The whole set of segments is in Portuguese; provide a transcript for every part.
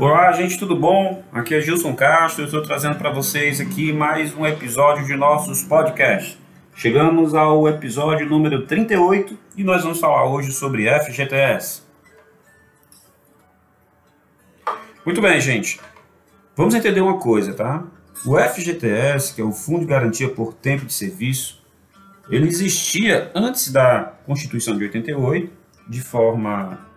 Olá, gente, tudo bom? Aqui é Gilson Castro, estou trazendo para vocês aqui mais um episódio de nossos podcasts. Chegamos ao episódio número 38 e nós vamos falar hoje sobre FGTS. Muito bem, gente. Vamos entender uma coisa, tá? O FGTS, que é o Fundo de Garantia por Tempo de Serviço, ele existia antes da Constituição de 88, de forma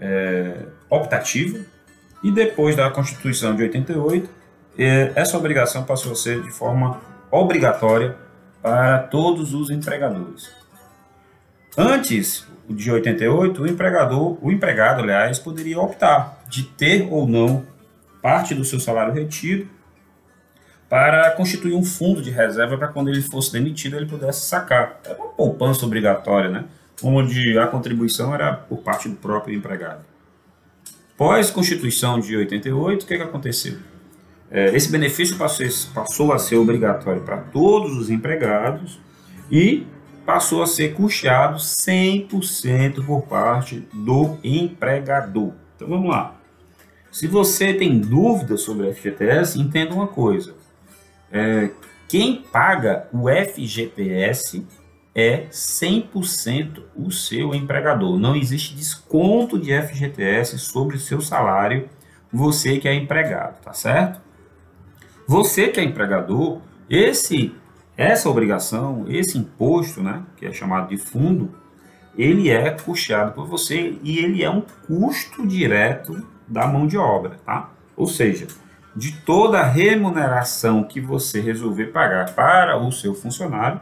é, optativa, e depois da Constituição de 88, é, essa obrigação passou a ser de forma obrigatória para todos os empregadores. Antes de 88, o empregador, o empregado, aliás, poderia optar de ter ou não parte do seu salário retido para constituir um fundo de reserva para quando ele fosse demitido ele pudesse sacar. Era uma poupança obrigatória, né? Onde a contribuição era por parte do próprio empregado. Pós-Constituição de 88, o que, que aconteceu? É, esse benefício passou, passou a ser obrigatório para todos os empregados e passou a ser custeado 100% por parte do empregador. Então vamos lá. Se você tem dúvidas sobre o FGTS, entenda uma coisa. É, quem paga o FGTS é 100% o seu empregador. Não existe desconto de FGTS sobre o seu salário, você que é empregado, tá certo? Você que é empregador, esse essa obrigação, esse imposto, né, que é chamado de fundo, ele é custeado por você e ele é um custo direto da mão de obra, tá? Ou seja, de toda a remuneração que você resolver pagar para o seu funcionário,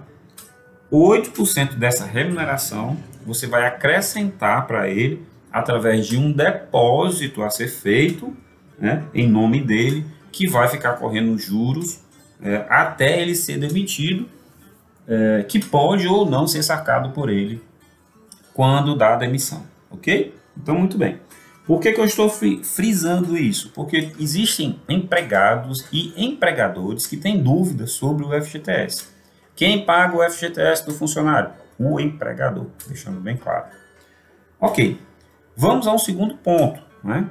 8% dessa remuneração você vai acrescentar para ele através de um depósito a ser feito né, em nome dele, que vai ficar correndo juros é, até ele ser demitido, é, que pode ou não ser sacado por ele quando dá a demissão, ok? Então, muito bem. Por que, que eu estou frisando isso? Porque existem empregados e empregadores que têm dúvidas sobre o FGTS. Quem paga o FGTS do funcionário? O empregador, deixando bem claro. Ok, vamos ao segundo ponto. Né?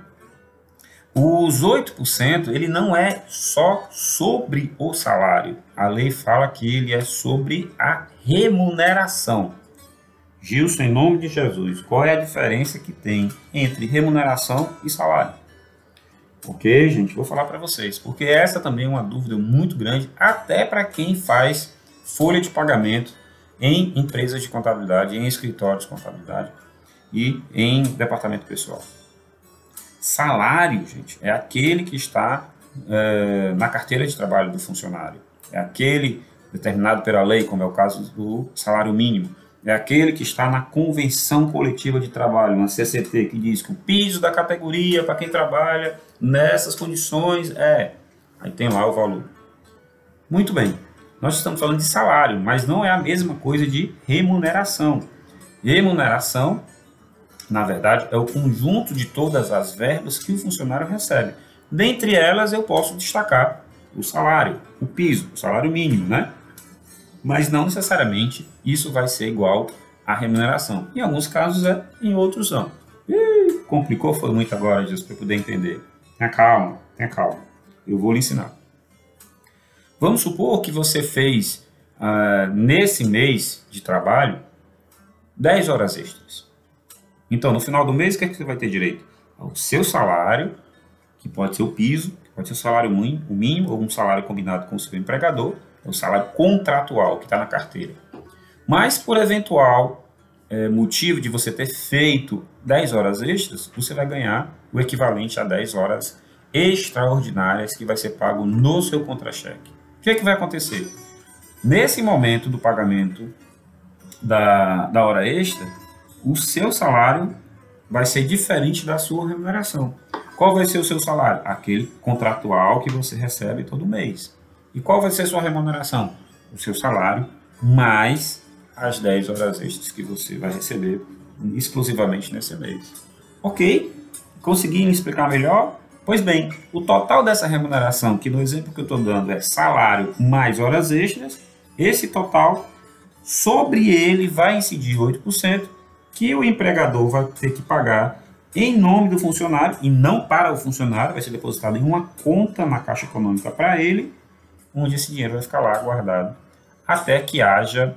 Os 8%, ele não é só sobre o salário. A lei fala que ele é sobre a remuneração. Gilson, em nome de Jesus, qual é a diferença que tem entre remuneração e salário? Ok, gente, vou falar para vocês, porque essa também é uma dúvida muito grande, até para quem faz folha de pagamento em empresas de contabilidade, em escritórios de contabilidade e em departamento pessoal. Salário, gente, é aquele que está é, na carteira de trabalho do funcionário. É aquele determinado pela lei, como é o caso do salário mínimo. É aquele que está na convenção coletiva de trabalho, na CCT, que diz que o piso da categoria para quem trabalha nessas condições é. Aí tem lá o valor. Muito bem. Nós estamos falando de salário, mas não é a mesma coisa de remuneração. Remuneração, na verdade, é o conjunto de todas as verbas que o funcionário recebe. Dentre elas, eu posso destacar o salário, o piso, o salário mínimo, né? Mas não necessariamente isso vai ser igual à remuneração. Em alguns casos é, em outros não. Ih, complicou foi muito agora, Jesus, para poder entender. Tenha calma, tenha calma. Eu vou lhe ensinar. Vamos supor que você fez uh, nesse mês de trabalho 10 horas extras. Então, no final do mês, o que, é que você vai ter direito? Ao seu salário, que pode ser o piso, pode ser o salário mínimo, o mínimo ou um salário combinado com o seu empregador, é o salário contratual que está na carteira. Mas, por eventual é, motivo de você ter feito 10 horas extras, você vai ganhar o equivalente a 10 horas extraordinárias que vai ser pago no seu contra-cheque que, que vai acontecer? Nesse momento do pagamento da, da hora extra, o seu salário vai ser diferente da sua remuneração. Qual vai ser o seu salário? Aquele contratual que você recebe todo mês. E qual vai ser a sua remuneração? O seu salário mais as 10 horas extras que você vai receber exclusivamente nesse mês. Ok? Consegui explicar melhor? Pois bem, o total dessa remuneração, que no exemplo que eu estou dando é salário mais horas extras, esse total, sobre ele vai incidir 8%, que o empregador vai ter que pagar em nome do funcionário e não para o funcionário, vai ser depositado em uma conta na Caixa Econômica para ele, onde esse dinheiro vai ficar lá guardado até que haja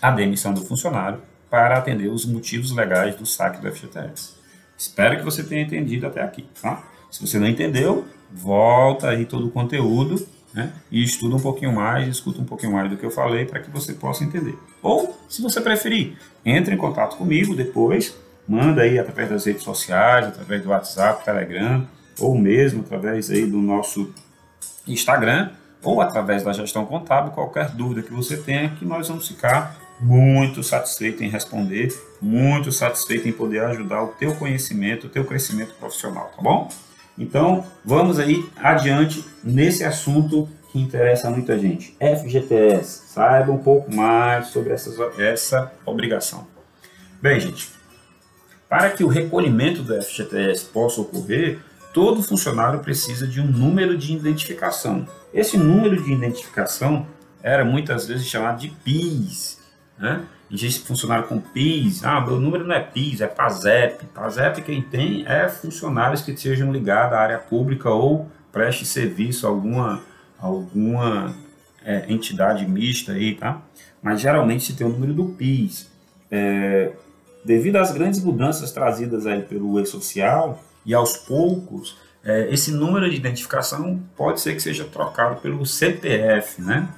a demissão do funcionário para atender os motivos legais do saque do FGTS. Espero que você tenha entendido até aqui. Tá? Se você não entendeu, volta aí todo o conteúdo né, e estuda um pouquinho mais, escuta um pouquinho mais do que eu falei para que você possa entender. Ou, se você preferir, entre em contato comigo depois, manda aí através das redes sociais, através do WhatsApp, Telegram, ou mesmo através aí do nosso Instagram, ou através da gestão contábil, qualquer dúvida que você tenha, que nós vamos ficar muito satisfeito em responder, muito satisfeito em poder ajudar o teu conhecimento, o teu crescimento profissional, tá bom? Então, vamos aí adiante nesse assunto que interessa muita gente. FGTS, saiba um pouco mais sobre essas, essa obrigação. Bem, gente, para que o recolhimento do FGTS possa ocorrer, todo funcionário precisa de um número de identificação. Esse número de identificação era muitas vezes chamado de PIS, né? Existe funcionário com PIS, ah, meu número não é PIS, é PASEP. PASEP quem tem é funcionários que sejam ligados à área pública ou preste serviço a alguma, alguma é, entidade mista aí, tá? Mas geralmente se tem o número do PIS. É, devido às grandes mudanças trazidas aí pelo e-social e aos poucos, é, esse número de identificação pode ser que seja trocado pelo CPF, né?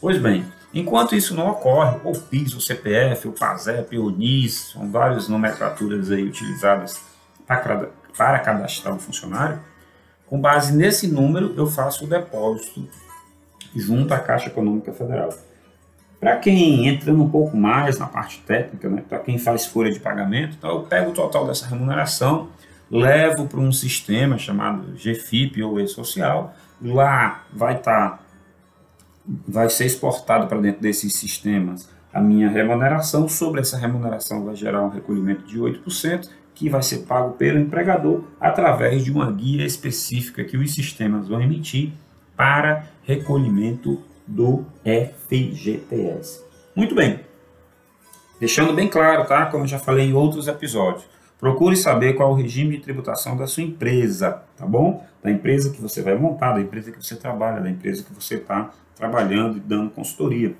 Pois bem, Enquanto isso não ocorre, o PIS, o CPF, o PASEP, o NIS, são várias nomenclaturas aí utilizadas para, cadastrar o funcionário, com base nesse número eu faço o depósito junto à Caixa Econômica Federal. Para quem entra um pouco mais na parte técnica, né, para quem faz folha de pagamento, então eu pego o total dessa remuneração, levo para um sistema chamado GFIP ou E-Social, lá vai estar tá vai ser exportado para dentro desses sistemas a minha remuneração. Sobre essa remuneração vai gerar um recolhimento de 8%, que vai ser pago pelo empregador através de uma guia específica que os sistemas vão emitir para recolhimento do FGTS. Muito bem. Deixando bem claro, tá? Como já falei em outros episódios. Procure saber qual é o regime de tributação da sua empresa, tá bom? Da empresa que você vai montar, da empresa que você trabalha, da empresa que você está trabalhando e dando consultoria.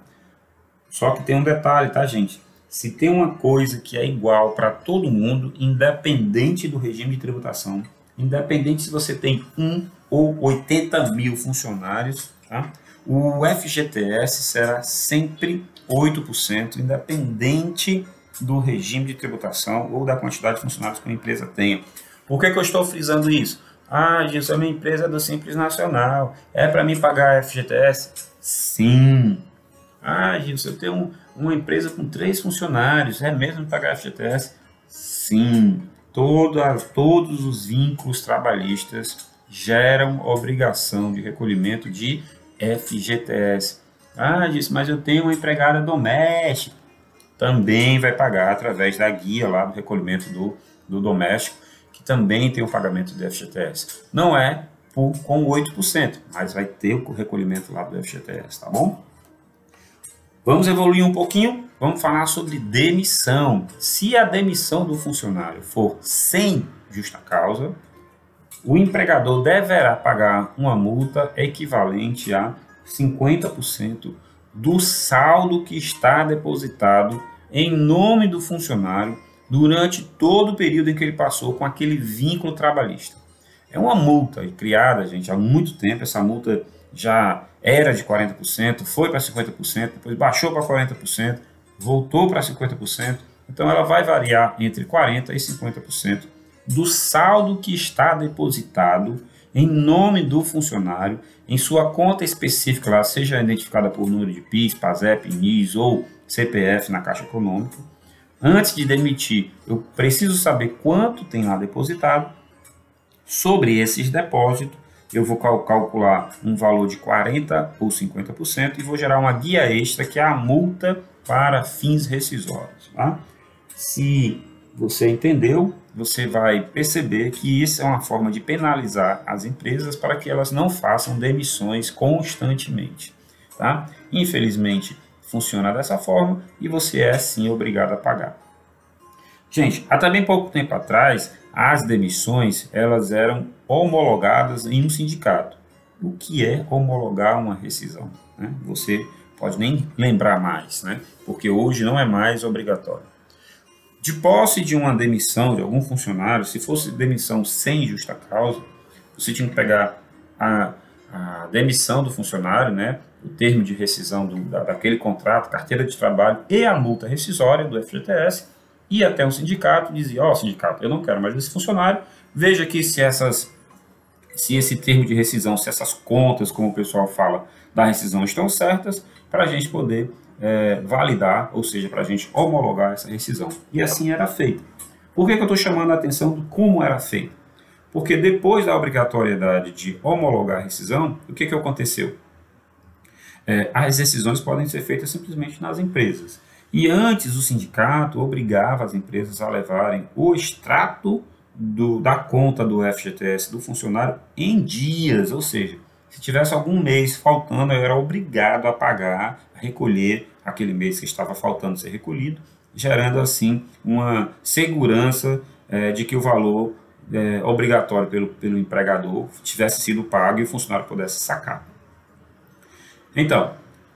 Só que tem um detalhe, tá, gente? Se tem uma coisa que é igual para todo mundo, independente do regime de tributação, independente se você tem um ou 80 mil funcionários, tá? o FGTS será sempre 8%, independente do regime de tributação ou da quantidade de funcionários que a empresa tenha. Por que, que eu estou frisando isso? Ah, Gilson, a minha empresa é do Simples Nacional. É para mim pagar FGTS? Sim. Ah, Gilson, eu tenho um, uma empresa com três funcionários. É mesmo pagar FGTS? Sim. Toda, todos os vínculos trabalhistas geram obrigação de recolhimento de FGTS. Ah, Gilson, mas eu tenho uma empregada doméstica. Também vai pagar através da guia lá do recolhimento do, do doméstico também tem o pagamento do FGTS. Não é por, com 8%, mas vai ter o recolhimento lá do FGTS, tá bom? Vamos evoluir um pouquinho, vamos falar sobre demissão. Se a demissão do funcionário for sem justa causa, o empregador deverá pagar uma multa equivalente a 50% do saldo que está depositado em nome do funcionário durante todo o período em que ele passou com aquele vínculo trabalhista. É uma multa criada, gente, há muito tempo. Essa multa já era de 40%, foi para 50%, depois baixou para 40%, voltou para 50%. Então ela vai variar entre 40% e 50% do saldo que está depositado em nome do funcionário em sua conta específica, lá, seja identificada por número de PIS, PASEP, NIS ou CPF na Caixa Econômica, Antes de demitir, eu preciso saber quanto tem lá depositado. Sobre esses depósitos, eu vou calcular um valor de 40% ou 50% e vou gerar uma guia extra, que é a multa para fins rescisórios. Tá? Se você entendeu, você vai perceber que isso é uma forma de penalizar as empresas para que elas não façam demissões constantemente. Tá? Infelizmente, funciona dessa forma e você é sim obrigado a pagar. Gente, até bem pouco tempo atrás, as demissões elas eram homologadas em um sindicato. O que é homologar uma rescisão? Né? Você pode nem lembrar mais, né? porque hoje não é mais obrigatório. De posse de uma demissão de algum funcionário, se fosse demissão sem justa causa, você tinha que pegar a, a demissão do funcionário, né, o termo de rescisão do, da, daquele contrato, carteira de trabalho e a multa rescisória do FGTS, ir até um sindicato e dizer, ó, oh, sindicato, eu não quero mais esse funcionário, veja aqui se essas se esse termo de rescisão, se essas contas, como o pessoal fala, da rescisão estão certas, para a gente poder é, validar, ou seja, para a gente homologar essa rescisão. E assim era feito. Por que, que eu estou chamando a atenção de como era feito? Porque depois da obrigatoriedade de homologar a rescisão, o que, que aconteceu? É, as decisões podem ser feitas simplesmente nas empresas. E antes o sindicato obrigava as empresas a levarem o extrato do, da conta do FGTS do funcionário em dias, ou seja, se tivesse algum mês faltando, eu era obrigado a pagar, a recolher aquele mês que estava faltando ser recolhido, gerando assim uma segurança é, de que o valor é, obrigatório pelo, pelo empregador tivesse sido pago e o funcionário pudesse sacar. Então,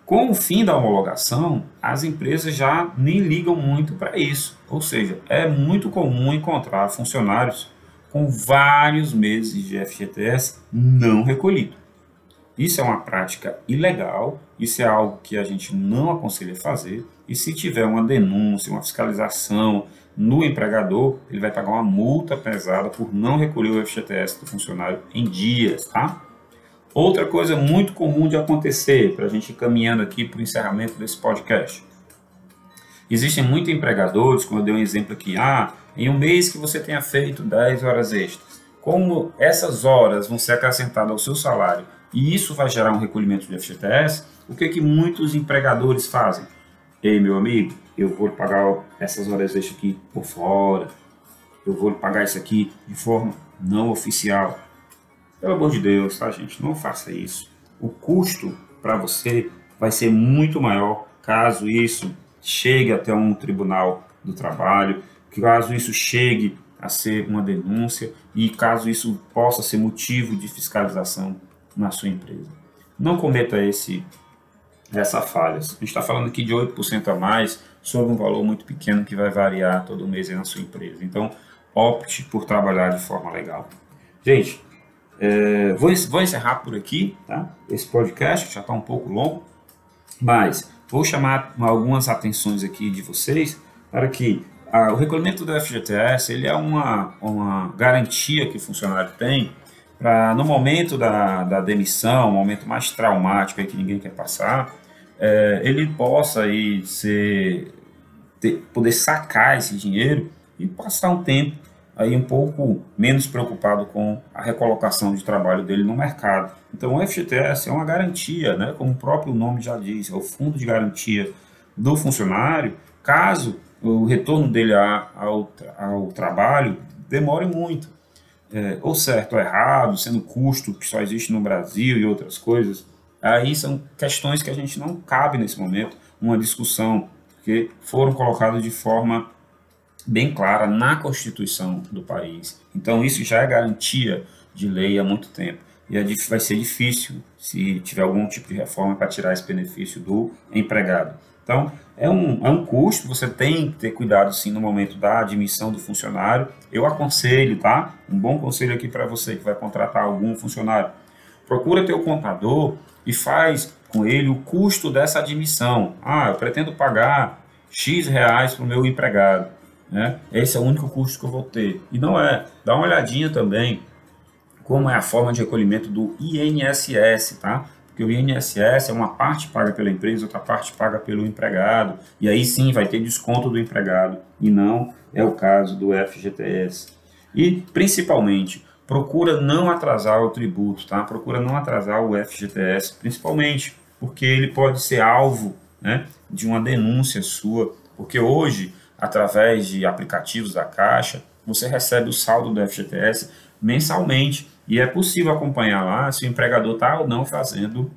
com o fim da homologação, as empresas já nem ligam muito para isso. Ou seja, é muito comum encontrar funcionários com vários meses de FGTS não recolhido. Isso é uma prática ilegal, isso é algo que a gente não aconselha fazer. E se tiver uma denúncia, uma fiscalização no empregador, ele vai pagar uma multa pesada por não recolher o FGTS do funcionário em dias, tá? Outra coisa muito comum de acontecer, para a gente ir caminhando aqui para o encerramento desse podcast. Existem muitos empregadores, como eu dei um exemplo aqui, ah, em um mês que você tenha feito 10 horas extras, como essas horas vão ser acrescentadas ao seu salário e isso vai gerar um recolhimento de FGTS, o que, que muitos empregadores fazem? Ei, meu amigo, eu vou pagar essas horas extras aqui por fora, eu vou pagar isso aqui de forma não oficial. Pelo amor de Deus, tá, gente? Não faça isso. O custo para você vai ser muito maior caso isso chegue até um tribunal do trabalho, caso isso chegue a ser uma denúncia e caso isso possa ser motivo de fiscalização na sua empresa. Não cometa esse essa falha. A gente está falando aqui de 8% a mais sobre um valor muito pequeno que vai variar todo mês na sua empresa. Então, opte por trabalhar de forma legal. Gente, é, vou, vou encerrar por aqui, tá? Esse podcast já está um pouco longo, mas vou chamar algumas atenções aqui de vocês para que o recolhimento do FGTS ele é uma, uma garantia que o funcionário tem para no momento da, da demissão, um momento mais traumático que ninguém quer passar, é, ele possa aí ser, ter, poder sacar esse dinheiro e passar um tempo aí um pouco menos preocupado com a recolocação de trabalho dele no mercado. Então o FGTS é uma garantia, né, como o próprio nome já diz, é o fundo de garantia do funcionário, caso o retorno dele ao, ao trabalho demore muito. É, ou certo ou errado, sendo custo que só existe no Brasil e outras coisas, aí são questões que a gente não cabe nesse momento, uma discussão que foram colocadas de forma bem clara na Constituição do país. Então, isso já é garantia de lei há muito tempo. E é, vai ser difícil se tiver algum tipo de reforma para tirar esse benefício do empregado. Então, é um, é um custo, você tem que ter cuidado sim no momento da admissão do funcionário. Eu aconselho, tá? Um bom conselho aqui para você que vai contratar algum funcionário. Procura ter o contador e faz com ele o custo dessa admissão. Ah, eu pretendo pagar X reais para o meu empregado. Né? Esse é o único custo que eu vou ter. E não é. Dá uma olhadinha também como é a forma de recolhimento do INSS, tá? Porque o INSS é uma parte paga pela empresa, outra parte paga pelo empregado. E aí sim vai ter desconto do empregado. E não é o caso do FGTS. E principalmente, procura não atrasar o tributo, tá? Procura não atrasar o FGTS, principalmente porque ele pode ser alvo né, de uma denúncia sua. Porque hoje através de aplicativos da Caixa, você recebe o saldo do FGTS mensalmente e é possível acompanhar lá se o empregador está ou não fazendo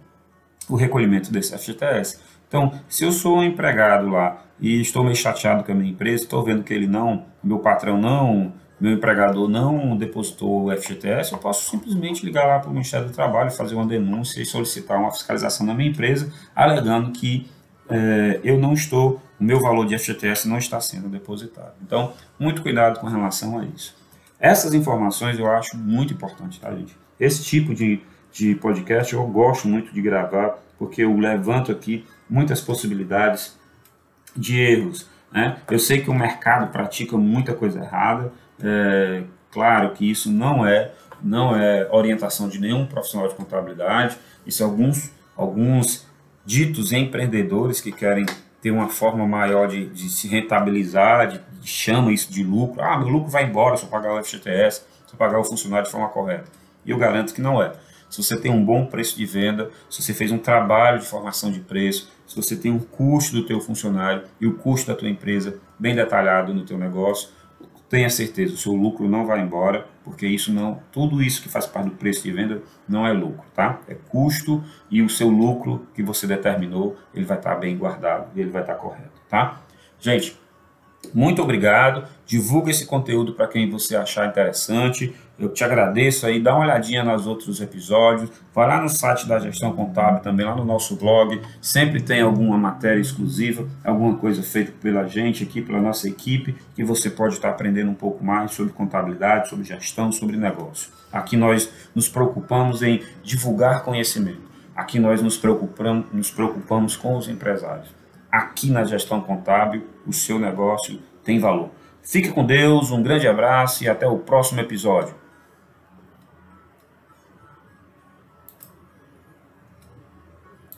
o recolhimento desse FGTS. Então, se eu sou um empregado lá e estou meio chateado com a minha empresa, estou vendo que ele não, meu patrão não meu empregador não depositou o FGTS, eu posso simplesmente ligar lá para o Ministério do Trabalho, fazer uma denúncia e solicitar uma fiscalização na minha empresa, alegando que é, eu não estou, o meu valor de FGTS não está sendo depositado. Então, muito cuidado com relação a isso. Essas informações eu acho muito importante, tá, gente? Esse tipo de, de podcast eu gosto muito de gravar, porque eu levanto aqui muitas possibilidades de erros. Né? Eu sei que o mercado pratica muita coisa errada, é, claro que isso não é não é orientação de nenhum profissional de contabilidade, isso é alguns, alguns ditos empreendedores que querem ter uma forma maior de, de se rentabilizar, de, de, chama isso de lucro. Ah, meu lucro vai embora se eu pagar o FGTS, se eu pagar o funcionário de forma correta. E eu garanto que não é. Se você tem um bom preço de venda, se você fez um trabalho de formação de preço, se você tem um custo do teu funcionário e o custo da tua empresa bem detalhado no teu negócio, tenha certeza, o seu lucro não vai embora, porque isso não, tudo isso que faz parte do preço de venda não é lucro, tá? É custo e o seu lucro que você determinou, ele vai estar bem guardado e ele vai estar correto, tá? Gente, muito obrigado. Divulga esse conteúdo para quem você achar interessante. Eu te agradeço aí, dá uma olhadinha nos outros episódios, vai lá no site da Gestão Contábil, também lá no nosso blog, sempre tem alguma matéria exclusiva, alguma coisa feita pela gente aqui, pela nossa equipe, que você pode estar aprendendo um pouco mais sobre contabilidade, sobre gestão, sobre negócio. Aqui nós nos preocupamos em divulgar conhecimento. Aqui nós nos preocupamos, nos preocupamos com os empresários. Aqui na Gestão Contábil, o seu negócio tem valor. Fique com Deus, um grande abraço e até o próximo episódio.